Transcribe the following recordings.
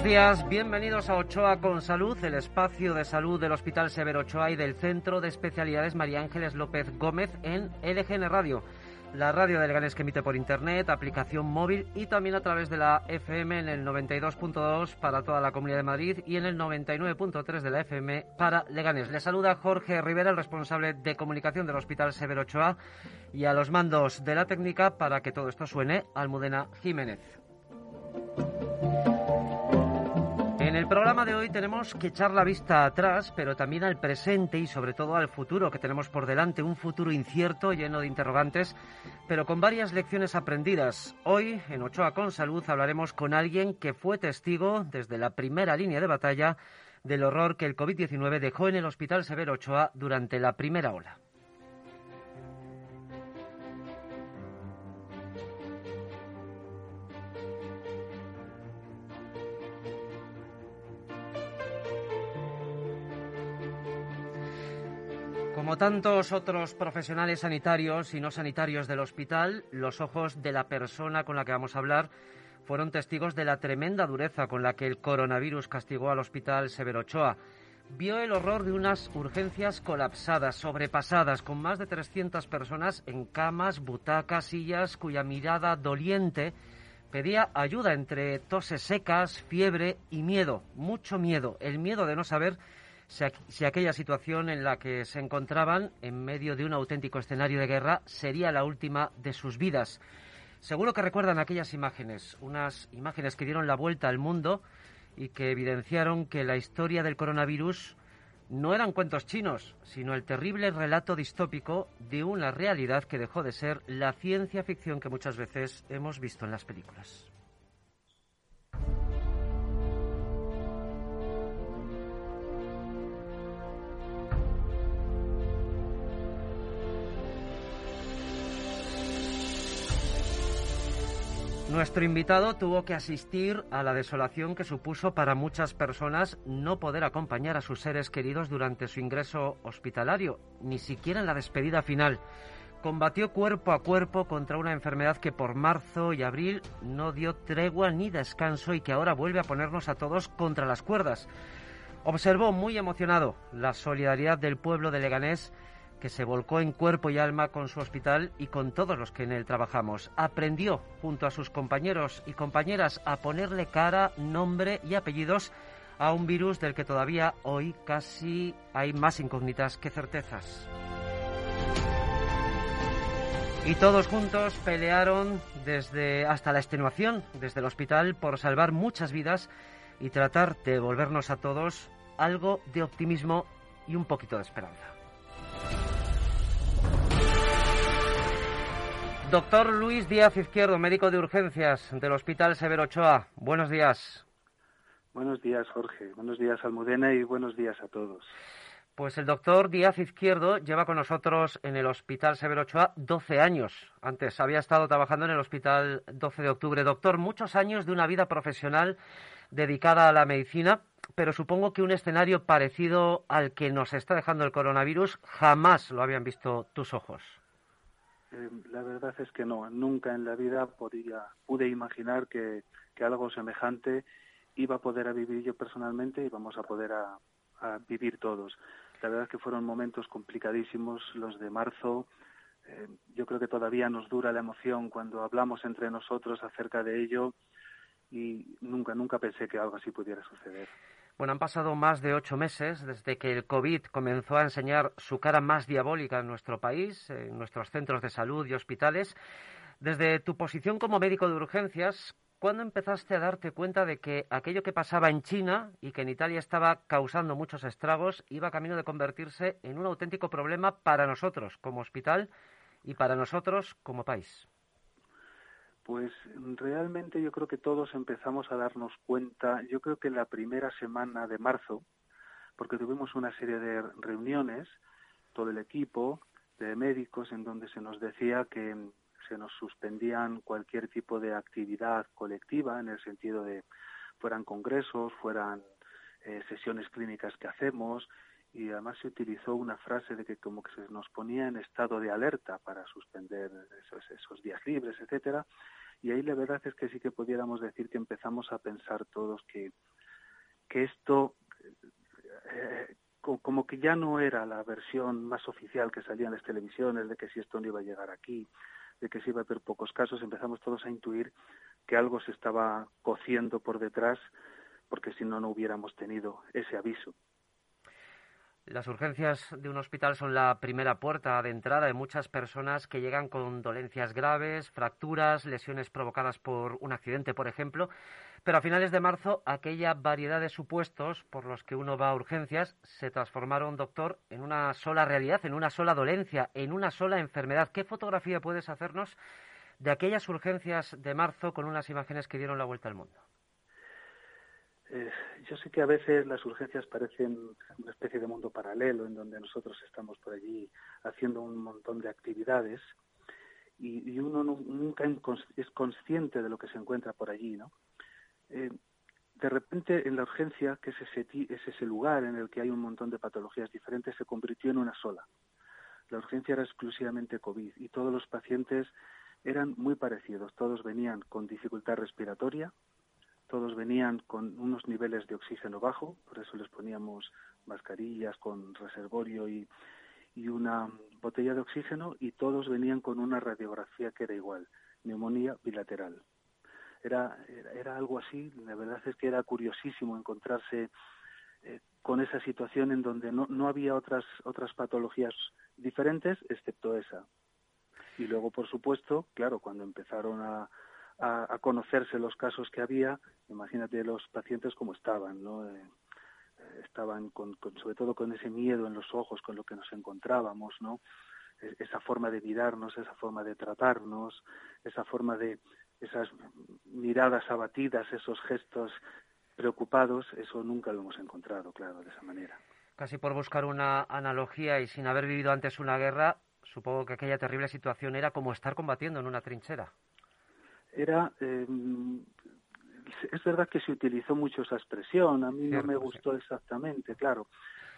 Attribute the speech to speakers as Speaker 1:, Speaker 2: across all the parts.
Speaker 1: Buenos días, bienvenidos a Ochoa con Salud, el espacio de salud del Hospital Severo Ochoa y del Centro de Especialidades María Ángeles López Gómez en LGN Radio, la radio de Leganés que emite por internet, aplicación móvil y también a través de la FM en el 92.2 para toda la Comunidad de Madrid y en el 99.3 de la FM para Leganés. Le saluda Jorge Rivera, el responsable de comunicación del Hospital Severo Ochoa y a los mandos de la técnica para que todo esto suene, Almudena Jiménez. En el programa de hoy tenemos que echar la vista atrás, pero también al presente y sobre todo al futuro que tenemos por delante, un futuro incierto, lleno de interrogantes, pero con varias lecciones aprendidas. Hoy, en Ochoa con Salud, hablaremos con alguien que fue testigo desde la primera línea de batalla del horror que el COVID-19 dejó en el Hospital Severo Ochoa durante la primera ola. Como tantos otros profesionales sanitarios y no sanitarios del hospital, los ojos de la persona con la que vamos a hablar fueron testigos de la tremenda dureza con la que el coronavirus castigó al hospital Severo Ochoa. Vio el horror de unas urgencias colapsadas, sobrepasadas, con más de 300 personas en camas, butacas, sillas, cuya mirada doliente pedía ayuda entre toses secas, fiebre y miedo, mucho miedo, el miedo de no saber si, aquella situación en la que se encontraban en medio de un auténtico escenario de guerra sería la última de sus vidas. Seguro que recuerdan aquellas imágenes, unas imágenes que dieron la vuelta al mundo y que evidenciaron que la historia del coronavirus no eran cuentos chinos, sino el terrible relato distópico de una realidad que dejó de ser la ciencia ficción que muchas veces hemos visto en las películas. Nuestro invitado tuvo que asistir a la desolación que supuso para muchas personas no poder acompañar a sus seres queridos durante su ingreso hospitalario, ni siquiera en la despedida final. Combatió cuerpo a cuerpo contra una enfermedad que por marzo y abril no dio tregua ni descanso y que ahora vuelve a ponernos a todos contra las cuerdas. Observó muy emocionado la solidaridad del pueblo de Leganés que se volcó en cuerpo y alma con su hospital y con todos los que en él trabajamos. Aprendió, junto a sus compañeros y compañeras, a ponerle cara, nombre y apellidos a un virus del que todavía hoy casi hay más incógnitas que certezas. Y todos juntos pelearon desde hasta la extenuación desde el hospital por salvar muchas vidas y tratar de devolvernos a todos algo de optimismo y un poquito de esperanza. Doctor Luis Díaz Izquierdo, médico de urgencias del Hospital Severo Ochoa. Buenos días.
Speaker 2: Buenos días, Jorge. Buenos días, Almudena, y buenos días a todos.
Speaker 1: Pues el doctor Díaz Izquierdo lleva con nosotros en el Hospital Severo Ochoa 12 años. Antes había estado trabajando en el Hospital 12 de Octubre. Doctor, muchos años de una vida profesional dedicada a la medicina, pero supongo que un escenario parecido al que nos está dejando el coronavirus jamás lo habían visto tus ojos.
Speaker 2: Eh, la verdad es que no, nunca en la vida podía, pude imaginar que, algo semejante iba a poder vivir yo personalmente y vamos a poder a, vivir todos. La verdad es que fueron momentos complicadísimos los de marzo. Eh, yo creo que todavía nos dura la emoción cuando hablamos entre nosotros acerca de ello y nunca, nunca pensé que algo así pudiera suceder.
Speaker 1: Bueno, han pasado más de ocho meses desde que el COVID comenzó a enseñar su cara más diabólica en nuestro país, en nuestros centros de salud y hospitales. Desde tu posición como médico de urgencias, ¿cuándo empezaste a darte cuenta de que aquello que pasaba en China y que en Italia estaba causando muchos estragos iba camino de convertirse en un auténtico problema para nosotros como hospital y para nosotros como país?
Speaker 2: Pues realmente yo creo que todos empezamos a darnos cuenta, yo creo que en la primera semana de marzo, porque tuvimos una serie de reuniones, todo el equipo de médicos, en donde se nos decía que se nos suspendían cualquier tipo de actividad colectiva, en el sentido de fueran congresos, fueran eh, sesiones clínicas que hacemos, y además se utilizó una frase de que como que se nos ponía en estado de alerta para suspender esos, esos días libres, etcétera, y ahí la verdad es que sí que pudiéramos decir que empezamos a pensar todos que, que esto eh, como que ya no era la versión más oficial que salía en las televisiones de que si esto no iba a llegar aquí, de que si iba a haber pocos casos, empezamos todos a intuir que algo se estaba cociendo por detrás, porque si no, no hubiéramos tenido ese aviso.
Speaker 1: Las urgencias de un hospital son la primera puerta de entrada de muchas personas que llegan con dolencias graves, fracturas, lesiones provocadas por un accidente, por ejemplo. Pero a finales de marzo, aquella variedad de supuestos por los que uno va a urgencias se transformaron, doctor, en una sola realidad, en una sola dolencia, en una sola enfermedad. ¿Qué fotografía puedes hacernos de aquellas urgencias de marzo con unas imágenes que dieron la vuelta al mundo?
Speaker 2: Eh, yo sé que a veces las urgencias parecen una especie de mundo paralelo en donde nosotros estamos por allí haciendo un montón de actividades y, uno nunca es consciente de lo que se encuentra por allí, ¿no? Eh, de repente en la urgencia, que es ese, es ese lugar en el que hay un montón de patologías diferentes, se convirtió en una sola. La urgencia era exclusivamente COVID y todos los pacientes eran muy parecidos. Todos venían con dificultad respiratoria, todos venían con unos niveles de oxígeno bajo, por eso les poníamos mascarillas con reservorio y, una botella de oxígeno y todos venían con una radiografía que era igual, neumonía bilateral. Era, era, algo así, la verdad es que era curiosísimo encontrarse eh, con esa situación en donde no, no había otras, otras patologías diferentes excepto esa. Y luego, por supuesto, claro, cuando empezaron a, a, conocerse los casos que había, imagínate los pacientes como estaban, ¿no? Eh, eh, estaban con, sobre todo con ese miedo en los ojos con lo que nos encontrábamos, ¿no? E, esa forma de mirarnos, esa forma de tratarnos, esa forma de esas miradas abatidas, esos gestos preocupados, eso nunca lo hemos encontrado, claro, de esa manera.
Speaker 1: Casi por buscar una analogía y sin haber vivido antes una guerra, supongo que aquella terrible situación era como estar combatiendo en una trinchera
Speaker 2: era em, es verdad que se utilizó mucho esa expresión, a mí no me gustó exactamente, claro,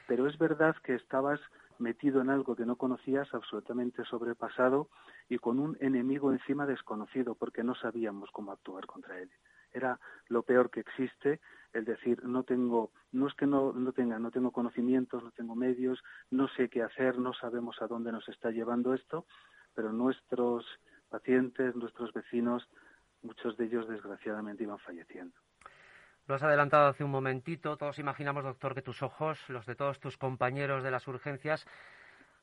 Speaker 2: pero es verdad que estabas metido en algo que no conocías, absolutamente sobrepasado y con un enemigo encima desconocido, porque no sabíamos cómo actuar contra él. Era lo peor que existe, el decir, no tengo, no es que no, no tenga, no tengo conocimientos, no tengo medios, no sé qué hacer, no sabemos a dónde nos está llevando esto, pero nuestros pacientes, nuestros vecinos, muchos de ellos desgraciadamente iban falleciendo.
Speaker 1: Lo has adelantado hace un momentito. Todos imaginamos, doctor, que tus ojos, los de todos tus compañeros de las urgencias,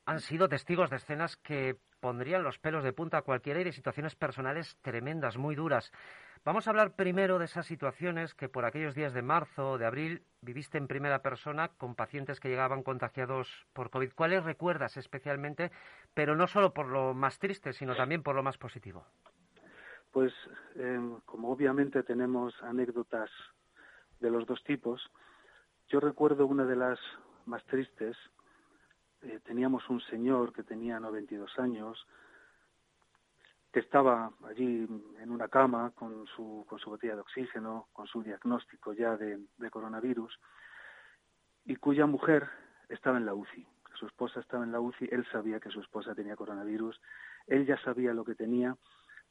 Speaker 1: han sido testigos de escenas que pondrían los pelos de punta a cualquiera y de situaciones personales tremendas, muy duras. Vamos a hablar primero de esas situaciones que por aquellos días de marzo o de abril viviste en primera persona con pacientes que llegaban contagiados por COVID. ¿Cuáles recuerdas especialmente, pero no solo por lo más triste, sino también por lo más positivo?
Speaker 2: Pues em, como obviamente tenemos anécdotas de los dos tipos, yo recuerdo una de las más tristes. Eh, teníamos un señor que tenía 92 años, que estaba allí en una cama con su, con su botella de oxígeno, con su diagnóstico ya de, de coronavirus, y cuya mujer estaba en la UCI. Su esposa estaba en la UCI, él sabía que su esposa tenía coronavirus, él ya sabía lo que tenía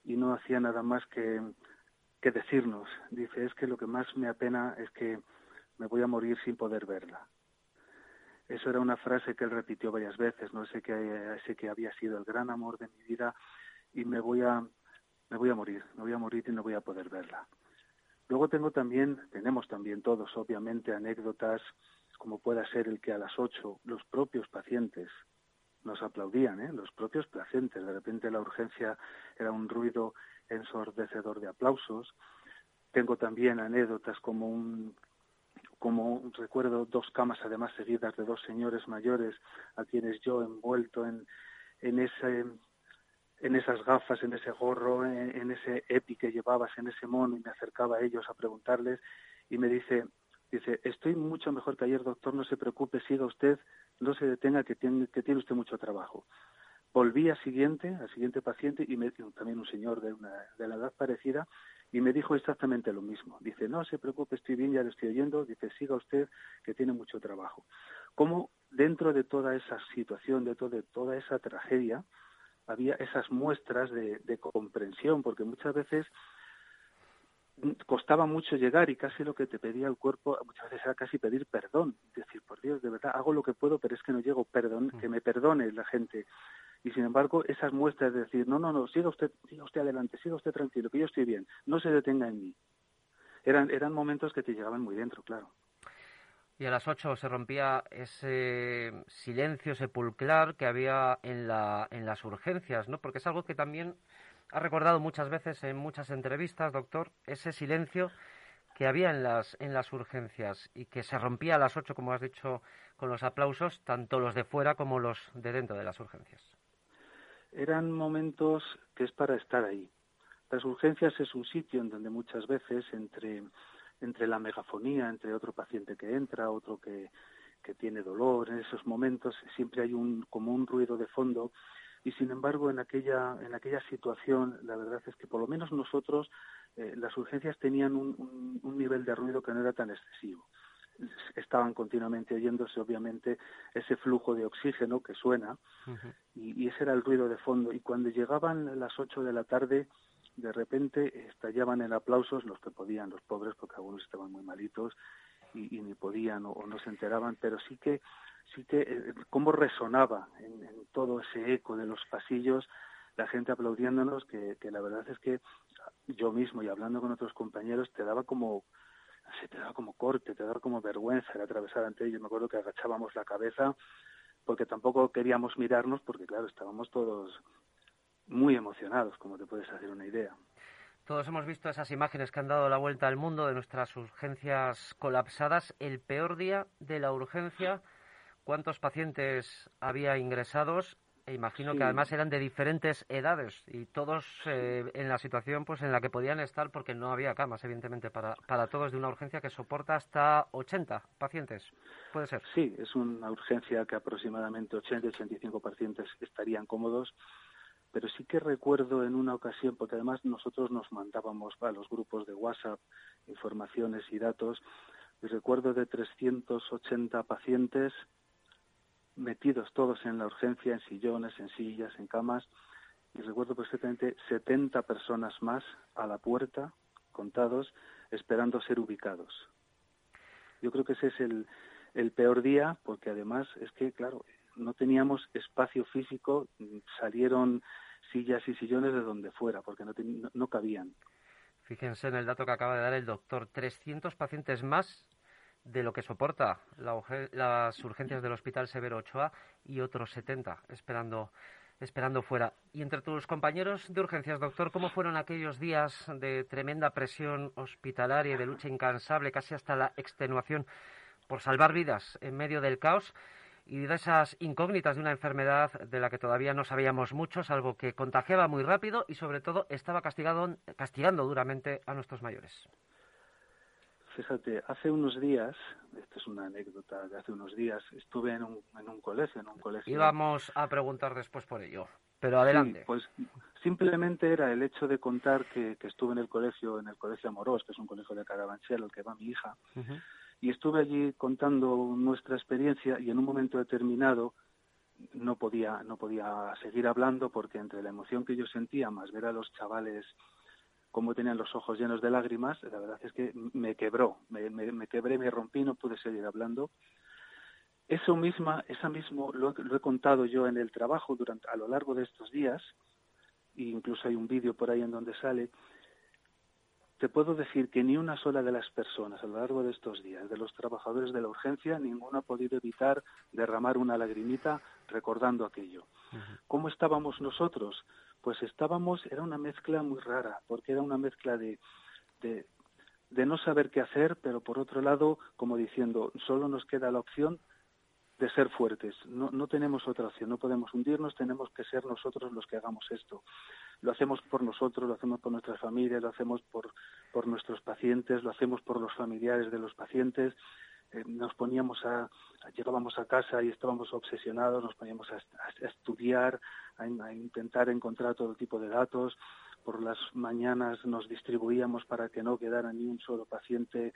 Speaker 2: y no hacía nada más que, que decirnos. Dice, es que lo que más me apena es que me voy a morir sin poder verla. Eso era una frase que él repitió varias veces, no sé que, sé que había sido el gran amor de mi vida y me voy a me voy a morir, me voy a morir y no voy a poder verla. Luego tengo también, tenemos también todos, obviamente, anécdotas como pueda ser el que a las ocho los propios pacientes nos aplaudían, ¿eh? los propios pacientes. De repente la urgencia era un ruido ensordecedor de aplausos. Tengo también anécdotas como un como recuerdo dos camas además seguidas de dos señores mayores a quienes yo envuelto en, en ese en esas gafas, en ese gorro, en, ese epi que llevabas, en ese mono, y me acercaba a ellos a preguntarles, y me dice, dice, estoy mucho mejor que ayer, doctor, no se preocupe, siga usted, no se detenga, que tiene, que tiene usted mucho trabajo. Volví al siguiente, al siguiente paciente, y me, también un señor de, una, de la edad parecida, y me dijo exactamente lo mismo. Dice, no se preocupe, estoy bien, ya lo estoy oyendo. Dice, siga usted, que tiene mucho trabajo. Como dentro de toda esa situación, de, de toda esa tragedia, había esas muestras de, comprensión, porque muchas veces costaba mucho llegar y casi lo que te pedía el cuerpo muchas veces era casi pedir perdón, decir, por Dios, de verdad hago lo que puedo, pero es que no llego, perdón, que me perdone la gente. Y sin embargo, esas muestras de decir, no, no, no, siga usted, siga usted adelante, siga usted tranquilo, que yo estoy bien, no se detenga en mí. Eran, eran momentos que te llegaban muy dentro, claro.
Speaker 1: Y a las ocho se rompía ese silencio sepulcral que había en, la, en las urgencias, ¿no? Porque es algo que también ha recordado muchas veces en muchas entrevistas, doctor, ese silencio que había en las, en las urgencias y que se rompía a las ocho, como has dicho, con los aplausos, tanto los de fuera como los de dentro de las urgencias.
Speaker 2: Eran momentos que es para estar ahí. Las urgencias es un sitio en donde muchas veces entre entre la megafonía, entre otro paciente que entra, otro que, que tiene dolor, en esos momentos siempre hay un, como un ruido de fondo y sin embargo en aquella, en aquella situación la verdad es que por lo menos nosotros eh, las urgencias tenían un, un, nivel de ruido que no era tan excesivo. Estaban continuamente oyéndose obviamente ese flujo de oxígeno que suena y, y, ese era el ruido de fondo. Y cuando llegaban las ocho de la tarde de repente estallaban en aplausos los que podían, los pobres, porque algunos estaban muy malitos y, ni podían o, no se enteraban, pero sí que, sí que, eh, cómo resonaba en, todo ese eco de los pasillos, la gente aplaudiéndonos, que, la verdad es que yo mismo y hablando con otros compañeros te daba como, te daba como corte, te daba como vergüenza el atravesar ante ellos. Me acuerdo que agachábamos la cabeza porque tampoco queríamos mirarnos porque claro, estábamos todos muy emocionados, como te puedes hacer una idea.
Speaker 1: Todos hemos visto esas imágenes que han dado la vuelta al mundo de nuestras urgencias colapsadas. El peor día de la urgencia, ¿cuántos pacientes había ingresados? E imagino que además eran de diferentes edades y todos eh, en la situación pues en la que podían estar porque no había camas, evidentemente, para, para todos de una urgencia que soporta hasta 80 pacientes. ¿Puede ser?
Speaker 2: Sí, es una urgencia que aproximadamente 80-85 pacientes estarían cómodos pero sí que recuerdo en una ocasión, porque además nosotros nos mandábamos a los grupos de WhatsApp informaciones y datos, y recuerdo de 380 pacientes metidos todos en la urgencia, en sillones, en sillas, en camas, y recuerdo perfectamente 70 personas más a la puerta, contados, esperando ser ubicados. Yo creo que ese es el, el peor día, porque además es que, claro, no teníamos espacio físico, salieron sillas y sillones de donde fuera, porque no, no, cabían.
Speaker 1: Fíjense en el dato que acaba de dar el doctor, 300 pacientes más de lo que soporta las urgencias del Hospital Severo Ochoa y otros 70 esperando esperando fuera. Y entre tus compañeros de urgencias, doctor, ¿cómo fueron aquellos días de tremenda presión hospitalaria de lucha incansable, casi hasta la extenuación, por salvar vidas en medio del caos? y de esas incógnitas de una enfermedad de la que todavía no sabíamos mucho, salvo que contagiaba muy rápido y sobre todo estaba castigado, castigando duramente a nuestros mayores.
Speaker 2: Fíjate, hace unos días, esta es una anécdota de hace unos días, estuve en un, en un colegio, en un colegio.
Speaker 1: Íbamos a preguntar después por ello, pero adelante.
Speaker 2: pues simplemente era el hecho de contar que, estuve en el colegio, en el colegio Amorós, que es un colegio de Carabanchel, al que va mi hija y estuve allí contando nuestra experiencia y en un momento determinado no podía no podía seguir hablando porque entre la emoción que yo sentía más ver a los chavales cómo tenían los ojos llenos de lágrimas la verdad es que me quebró me, me, quebré me rompí no pude seguir hablando eso misma esa mismo lo, lo, he contado yo en el trabajo durante a lo largo de estos días e incluso hay un vídeo por ahí en donde sale te puedo decir que ni una sola de las personas a lo largo de estos días, de los trabajadores de la urgencia, ninguno ha podido evitar derramar una lagrimita recordando aquello. ¿Cómo estábamos nosotros? Pues estábamos, era una mezcla muy rara, porque era una mezcla de, de, de no saber qué hacer, pero por otro lado, como diciendo, solo nos queda la opción de ser fuertes. No, no tenemos otra opción, no podemos hundirnos, tenemos que ser nosotros los que hagamos esto. Lo hacemos por nosotros, lo hacemos por nuestras familias, lo hacemos por, por nuestros pacientes, lo hacemos por los familiares de los pacientes. Eh, nos poníamos a, llegábamos a casa y estábamos obsesionados, nos poníamos a, estudiar, a, a intentar encontrar todo tipo de datos, por las mañanas nos distribuíamos para que no quedara ni un solo paciente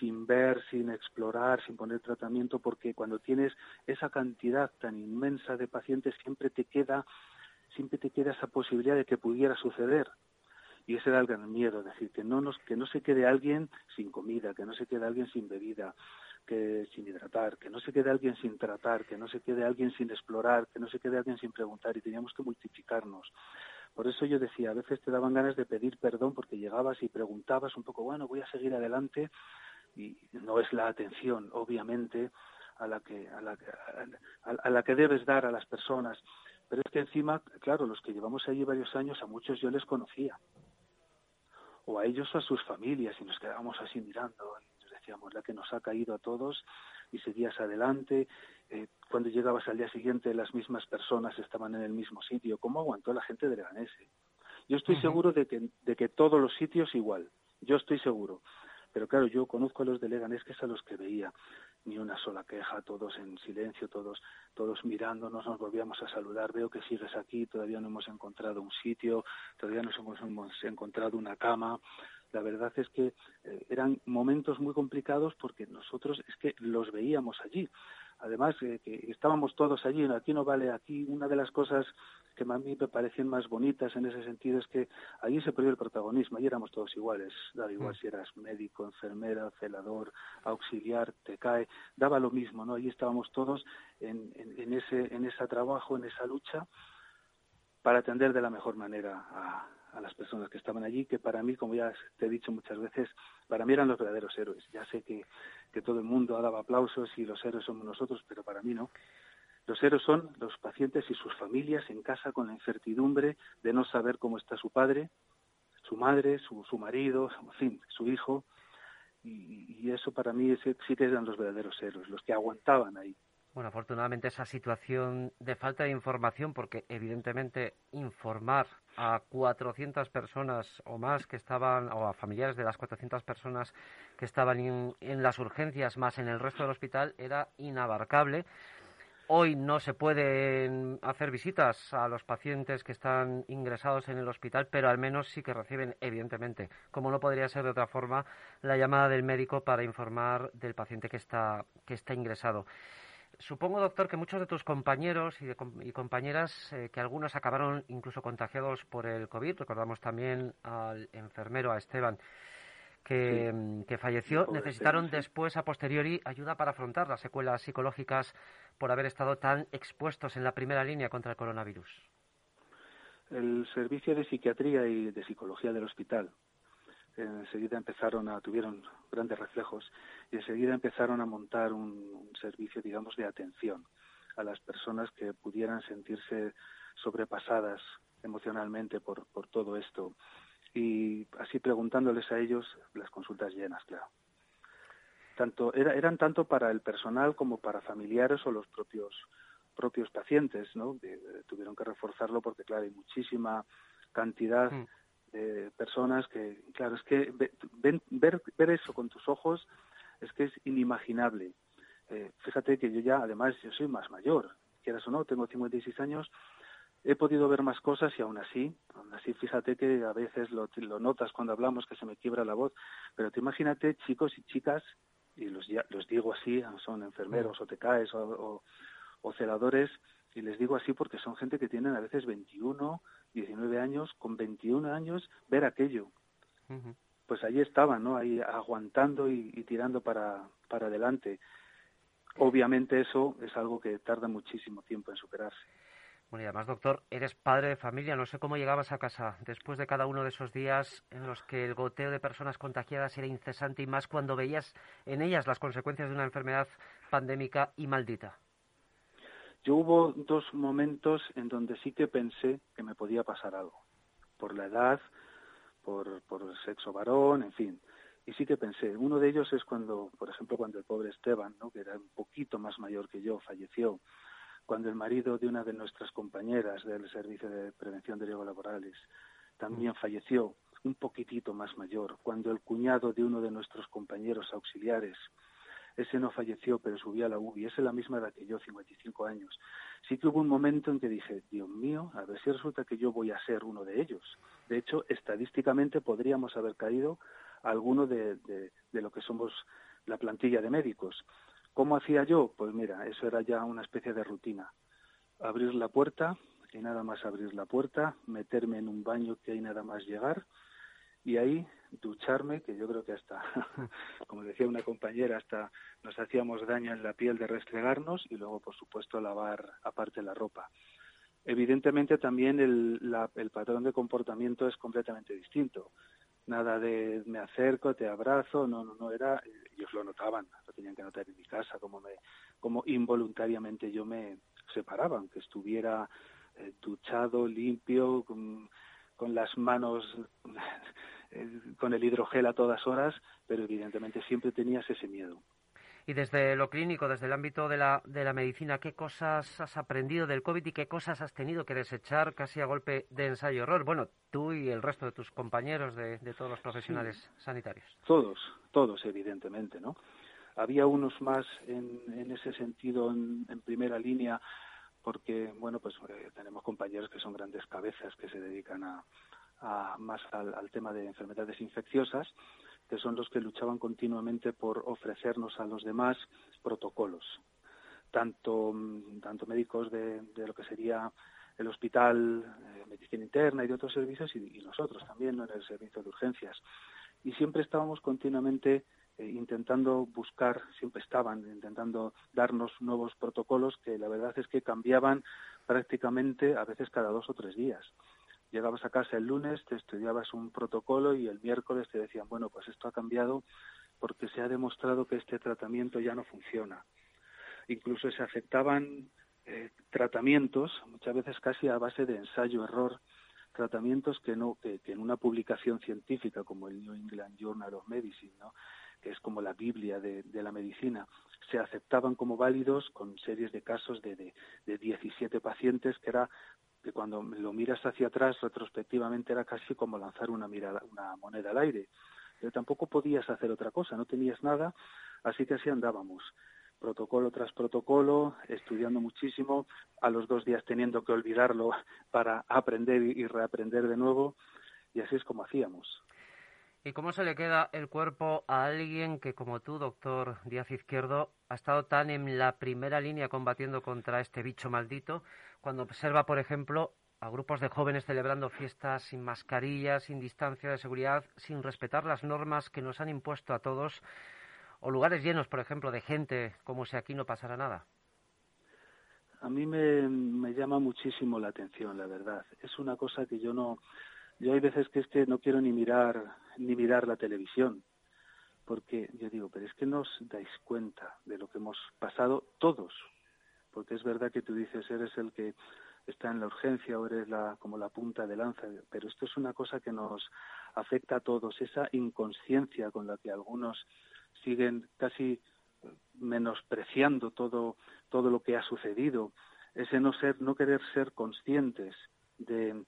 Speaker 2: sin ver, sin explorar, sin poner tratamiento, porque cuando tienes esa cantidad tan inmensa de pacientes siempre te queda siempre te queda esa posibilidad de que pudiera suceder. Y ese era el gran miedo, es decir, que no nos que no se quede alguien sin comida, que no se quede alguien sin bebida, que sin hidratar, que no se quede alguien sin tratar, que no se quede alguien sin explorar, que no se quede alguien sin preguntar y teníamos que multiplicarnos. Por eso yo decía, a veces te daban ganas de pedir perdón porque llegabas y preguntabas un poco, bueno, voy a seguir adelante y no es la atención, obviamente, a la que, a la, a, la que debes dar a las personas. Pero es que encima, claro, los que llevamos allí varios años, a muchos yo les conocía. O a ellos o a sus familias, y nos quedábamos así mirando. Y decíamos, la que nos ha caído a todos, y seguías adelante. Eh, cuando llegabas al día siguiente, las mismas personas estaban en el mismo sitio. ¿Cómo aguantó la gente de Leganés? Yo estoy seguro de que, de que todos los sitios igual. Yo estoy seguro. Pero claro, yo conozco a los de Leganés que es a los que veía. Ni una sola queja, todos en silencio, todos, todos mirándonos, nos volvíamos a saludar. Veo que sigues aquí, todavía no hemos encontrado un sitio, todavía no hemos encontrado una cama la verdad es que eh, eran momentos muy complicados porque nosotros es que los veíamos allí. Además, eh, que estábamos todos allí, aquí no vale, aquí una de las cosas que a mí me parecen más bonitas en ese sentido es que allí se perdió el protagonismo, allí éramos todos iguales, daba igual mm. si eras médico, enfermera, celador, auxiliar, te cae, daba lo mismo, ¿no? Allí estábamos todos en, en, ese, en ese trabajo, en esa lucha para atender de la mejor manera a, a las personas que estaban allí, que para mí, como ya te he dicho muchas veces, para mí eran los verdaderos héroes. Ya sé que, que todo el mundo daba aplausos y los héroes somos nosotros, pero para mí no. Los héroes son los pacientes y sus familias en casa con la incertidumbre de no saber cómo está su padre, su madre, su, su marido, en fin, su hijo. Y, y eso para mí sí que eran los verdaderos héroes, los que aguantaban ahí.
Speaker 1: Bueno, afortunadamente esa situación de falta de información, porque evidentemente informar a 400 personas o más que estaban, o a familiares de las 400 personas que estaban en, las urgencias más en el resto del hospital era inabarcable. Hoy no se pueden hacer visitas a los pacientes que están ingresados en el hospital, pero al menos sí que reciben, evidentemente, como no podría ser de otra forma, la llamada del médico para informar del paciente que está, que está ingresado. Supongo, doctor, que muchos de tus compañeros y, compañeras, eh, que algunos acabaron incluso contagiados por el COVID, recordamos también al enfermero, a Esteban, que, mm, falleció, necesitaron después, a posteriori, ayuda para afrontar las secuelas psicológicas por haber estado tan expuestos en la primera línea contra el coronavirus.
Speaker 2: El servicio de psiquiatría y de psicología del hospital enseguida empezaron a, tuvieron grandes reflejos y enseguida empezaron a montar un, servicio, digamos, de atención a las personas que pudieran sentirse sobrepasadas emocionalmente por, todo esto. Y así preguntándoles a ellos, las consultas llenas, claro. Tanto, era, eran tanto para el personal como para familiares o los propios propios pacientes, ¿no? tuvieron que reforzarlo porque, claro, hay muchísima cantidad mm personas que, claro, es que ver, ver eso con tus ojos es que es inimaginable. Eh, fíjate que yo ya, además, yo soy más mayor, quieras o no, tengo 56 años, he podido ver más cosas y aún así, aún así, fíjate que a veces lo, lo notas cuando hablamos que se me quiebra la voz, pero te imagínate chicos y chicas, y los, los digo así, son enfermeros o te caes o, o celadores, y les digo así porque son gente que tienen a veces 21, 19 años, con 21 años, ver aquello. Pues ahí estaban, ¿no? Ahí aguantando y, tirando para, para adelante. Obviamente eso es algo que tarda muchísimo tiempo en superarse.
Speaker 1: Bueno, y además, doctor, eres padre de familia. No sé cómo llegabas a casa después de cada uno de esos días en los que el goteo de personas contagiadas era incesante y más cuando veías en ellas las consecuencias de una enfermedad pandémica y maldita.
Speaker 2: Yo hubo dos momentos en donde sí que pensé que me podía pasar algo, por la edad, por, por el sexo varón, en fin. y sí que pensé, uno de ellos es cuando, por ejemplo, cuando el pobre Esteban, ¿no? que era un poquito más mayor que yo, falleció, cuando el marido de una de nuestras compañeras del Servicio de Prevención de Riesgos Laborales también falleció, un poquitito más mayor, cuando el cuñado de uno de nuestros compañeros auxiliares, ese no falleció, pero subió a la UBI, esa es la misma edad que yo, 55 años. Sí que hubo un momento en que dije, Dios mío, a ver si resulta que yo voy a ser uno de ellos. De hecho, estadísticamente podríamos haber caído alguno de, de, lo que somos la plantilla de médicos. ¿Cómo hacía yo? Pues mira, eso era ya una especie de rutina. Abrir la puerta y nada más abrir la puerta, meterme en un baño que hay nada más llegar y ahí ducharme, que yo creo que hasta, como decía una compañera, hasta nos hacíamos daño en la piel de restregarnos y luego, por supuesto, lavar aparte la ropa. Evidentemente también el, el patrón de comportamiento es completamente distinto nada de me acerco, te abrazo, no, no, no era, ellos lo notaban, lo tenían que notar en mi casa, como me, como involuntariamente yo me separaba, aunque estuviera eh, duchado, limpio, con, con las manos eh, con el hidrogel a todas horas, pero evidentemente siempre tenías ese miedo.
Speaker 1: Y desde lo clínico, desde el ámbito de la, de la medicina, ¿qué cosas has aprendido del COVID y qué cosas has tenido que desechar casi a golpe de ensayo-error? Bueno, tú y el resto de tus compañeros, de, todos los profesionales sanitarios.
Speaker 2: Todos, todos, evidentemente, ¿no? Había unos más en, en ese sentido en, primera línea porque, bueno, pues eh, tenemos compañeros que son grandes cabezas que se dedican a, a más al tema de enfermedades infecciosas que son los que luchaban continuamente por ofrecernos a los demás protocolos, tanto, tanto médicos de, lo que sería el hospital, eh, medicina interna y de otros servicios, y, nosotros también en el servicio de urgencias. Y siempre estábamos continuamente eh, intentando buscar, siempre estaban intentando darnos nuevos protocolos que la verdad es que cambiaban prácticamente a veces cada dos o tres días llegabas a casa el lunes, te estudiabas un protocolo y el miércoles te decían, bueno, pues esto ha cambiado porque se ha demostrado que este tratamiento ya no funciona. Incluso se aceptaban eh, tratamientos, muchas veces casi a base de ensayo-error, tratamientos que no que, en una publicación científica como el New England Journal of Medicine, ¿no? que es como la Biblia de, la medicina, se aceptaban como válidos con series de casos de, de, de 17 pacientes que era que cuando lo miras hacia atrás retrospectivamente era casi como lanzar una, una moneda al aire. Pero tampoco podías hacer otra cosa, no tenías nada, así que así andábamos protocolo tras protocolo, estudiando muchísimo, a los dos días teniendo que olvidarlo para aprender y reaprender de nuevo, y así es como hacíamos.
Speaker 1: ¿Y cómo se le queda el cuerpo a alguien que, como tú, doctor Díaz Izquierdo, ha estado tan en la primera línea combatiendo contra este bicho maldito, cuando observa, por ejemplo, a grupos de jóvenes celebrando fiestas sin mascarillas, sin distancia de seguridad, sin respetar las normas que nos han impuesto a todos, o lugares llenos, por ejemplo, de gente, como si aquí no pasara nada?
Speaker 2: A mí me, me llama muchísimo la atención, la verdad. Es una cosa que yo no, yo hay veces que es que no quiero ni mirar ni mirar la televisión, porque yo digo, pero es que no os dais cuenta de lo que hemos pasado todos, porque es verdad que tú dices, eres el que está en la urgencia o eres la, como la punta de lanza, pero esto es una cosa que nos afecta a todos, esa inconsciencia con la que algunos siguen casi menospreciando todo, todo lo que ha sucedido, ese no ser, no querer ser conscientes de,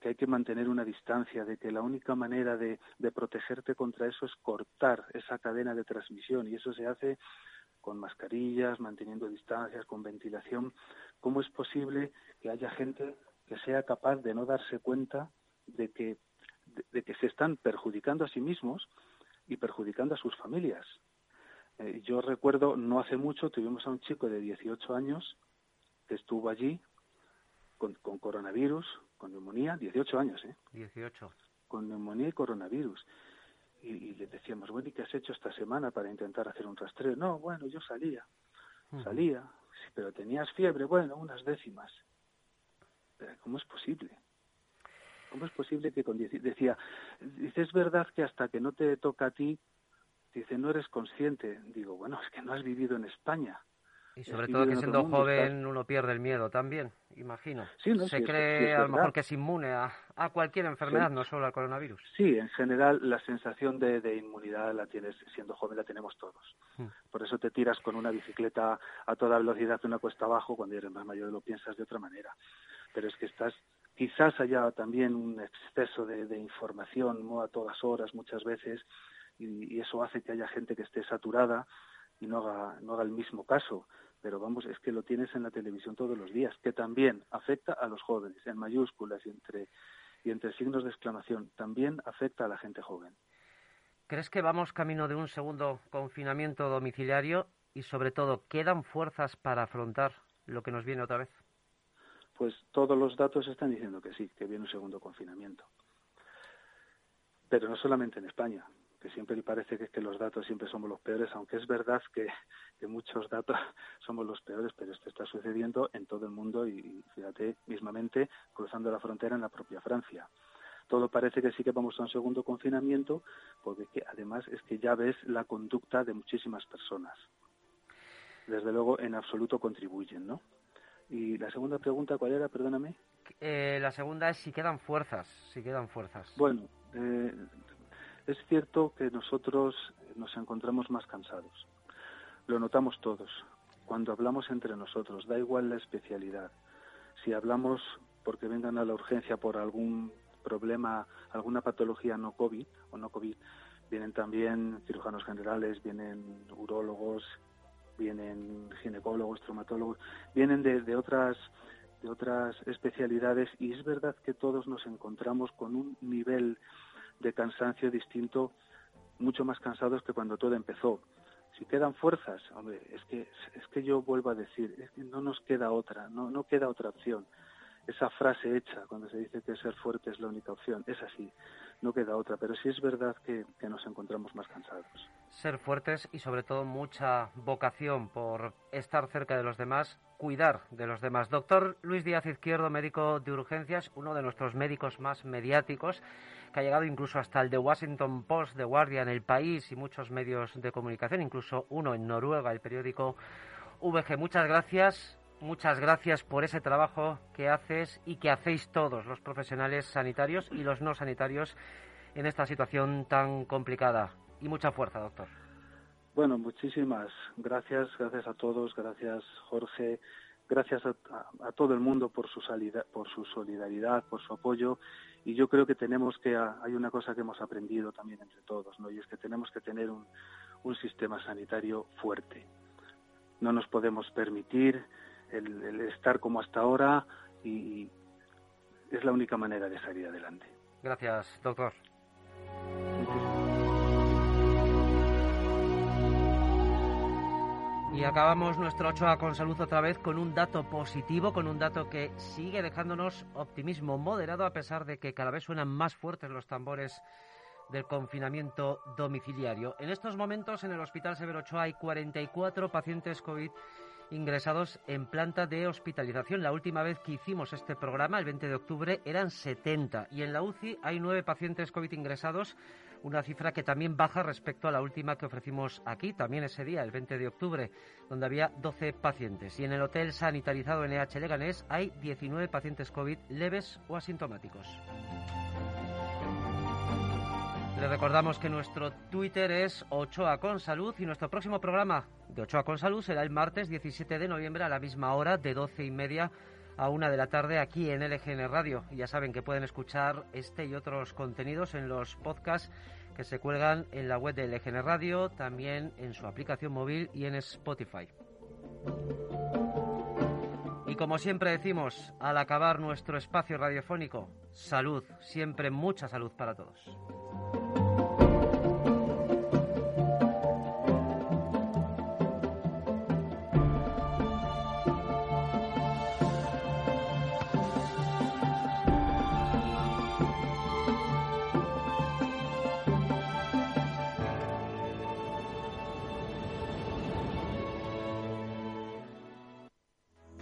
Speaker 2: que hay que mantener una distancia, de que la única manera de protegerte contra eso es cortar esa cadena de transmisión y eso se hace con mascarillas, manteniendo distancias, con ventilación. ¿Cómo es posible que haya gente que sea capaz de no darse cuenta de que, de, que se están perjudicando a sí mismos y perjudicando a sus familias? Eh, yo recuerdo, no hace mucho, tuvimos a un chico de 18 años que estuvo allí con, con coronavirus, con neumonía, 18 años, ¿eh?
Speaker 1: 18.
Speaker 2: Con neumonía y coronavirus. Y, le decíamos, bueno, ¿y qué has hecho esta semana para intentar hacer un rastreo? No, bueno, yo salía, salía, sí, pero tenías fiebre, bueno, unas décimas. Pero ¿cómo es posible? ¿Cómo es posible que con decía, dice, es verdad que hasta que no te toca a ti, dice, no eres consciente. Digo, bueno, es que no has vivido en España.
Speaker 1: Y sobre todo que siendo joven uno pierde el miedo también, imagino. Se cree a lo mejor que es inmune a, cualquier enfermedad, no solo al coronavirus.
Speaker 2: Sí, en general la sensación de, inmunidad la tienes siendo joven, la tenemos todos. Hmm. Por eso te tiras con una bicicleta a toda velocidad de una cuesta abajo, cuando eres más mayor lo piensas de otra manera. Pero es que estás, quizás haya también un exceso de, información, no a todas horas muchas veces, y, y eso hace que haya gente que esté saturada y no haga, no haga el mismo caso pero vamos, es que lo tienes en la televisión todos los días, que también afecta a los jóvenes, en mayúsculas y entre, y entre signos de exclamación, también afecta a la gente joven.
Speaker 1: ¿Crees que vamos camino de un segundo confinamiento domiciliario y sobre todo, quedan fuerzas para afrontar lo que nos viene otra vez?
Speaker 2: Pues todos los datos están diciendo que sí, que viene un segundo confinamiento. Pero no solamente en España, que siempre parece que, que los datos siempre somos los peores, aunque es verdad que, muchos datos somos los peores, pero esto está sucediendo en todo el mundo y, fíjate, mismamente cruzando la frontera en la propia Francia. Todo parece que sí que vamos a un segundo confinamiento, porque además es que ya ves la conducta de muchísimas personas. Desde luego, en absoluto contribuyen, ¿no? Y la segunda pregunta, ¿cuál era? Perdóname.
Speaker 1: Eh, la segunda es si quedan fuerzas, si quedan fuerzas.
Speaker 2: Bueno, eh, es cierto que nosotros nos encontramos más cansados. Lo notamos todos. Cuando hablamos entre nosotros, da igual la especialidad. Si hablamos porque vengan a la urgencia por algún problema, alguna patología no COVID o no COVID, vienen también cirujanos generales, vienen urólogos, vienen ginecólogos, traumatólogos, vienen de, de otras de otras especialidades y es verdad que todos nos encontramos con un nivel de cansancio distinto, mucho más cansados que cuando todo empezó. Si quedan fuerzas, hombre, es que, es que yo vuelvo a decir, no nos queda otra, no, no queda otra opción. Esa frase hecha cuando se dice que ser fuerte es la única opción, es así, no queda otra, pero sí es verdad que, que nos encontramos más cansados.
Speaker 1: Ser fuertes y sobre todo mucha vocación por estar cerca de los demás, cuidar de los demás. Doctor Luis Díaz Izquierdo, médico de urgencias, uno de nuestros médicos más mediáticos que ha llegado incluso hasta el The Washington Post, The Guardian, El País y muchos medios de comunicación, incluso uno en Noruega, el periódico VG. Muchas gracias, muchas gracias por ese trabajo que haces y que hacéis todos los profesionales sanitarios y los no sanitarios en esta situación tan complicada. Y mucha fuerza, doctor.
Speaker 2: Bueno, muchísimas gracias, gracias a todos, gracias Jorge, gracias a, todo el mundo por su, salida, por su solidaridad, por su apoyo. Y yo creo que tenemos que hay una cosa que hemos aprendido también entre todos no y es que tenemos que tener un sistema sanitario fuerte. No nos podemos permitir el, estar como hasta ahora y es la única manera de salir adelante.
Speaker 1: Gracias doctor Y acabamos nuestro Ochoa con salud otra vez con un dato positivo, con un dato que sigue dejándonos optimismo moderado a pesar de que cada vez suenan más fuertes los tambores del confinamiento domiciliario. En estos momentos en el Hospital Severo Ochoa hay 44 pacientes COVID ingresados en planta de hospitalización. La última vez que hicimos este programa, el 20 de octubre, eran 70 y en la UCI hay nueve pacientes COVID ingresados una cifra que también baja respecto a la última que ofrecimos aquí, también ese día, el 20 de octubre, donde había 12 pacientes. Y en el hotel sanitarizado NH Leganés hay 19 pacientes COVID leves o asintomáticos. Les recordamos que nuestro Twitter es Ochoa con y nuestro próximo programa de Ochoa con Salud será el martes 17 de noviembre a la misma hora de 12 y media a una de la tarde aquí en LGN Radio. Ya saben que pueden escuchar este y otros contenidos en los podcasts que se cuelgan en la web de LGN Radio, también en su aplicación móvil y en Spotify. Y como siempre decimos, al acabar nuestro espacio radiofónico, salud, siempre mucha salud para todos.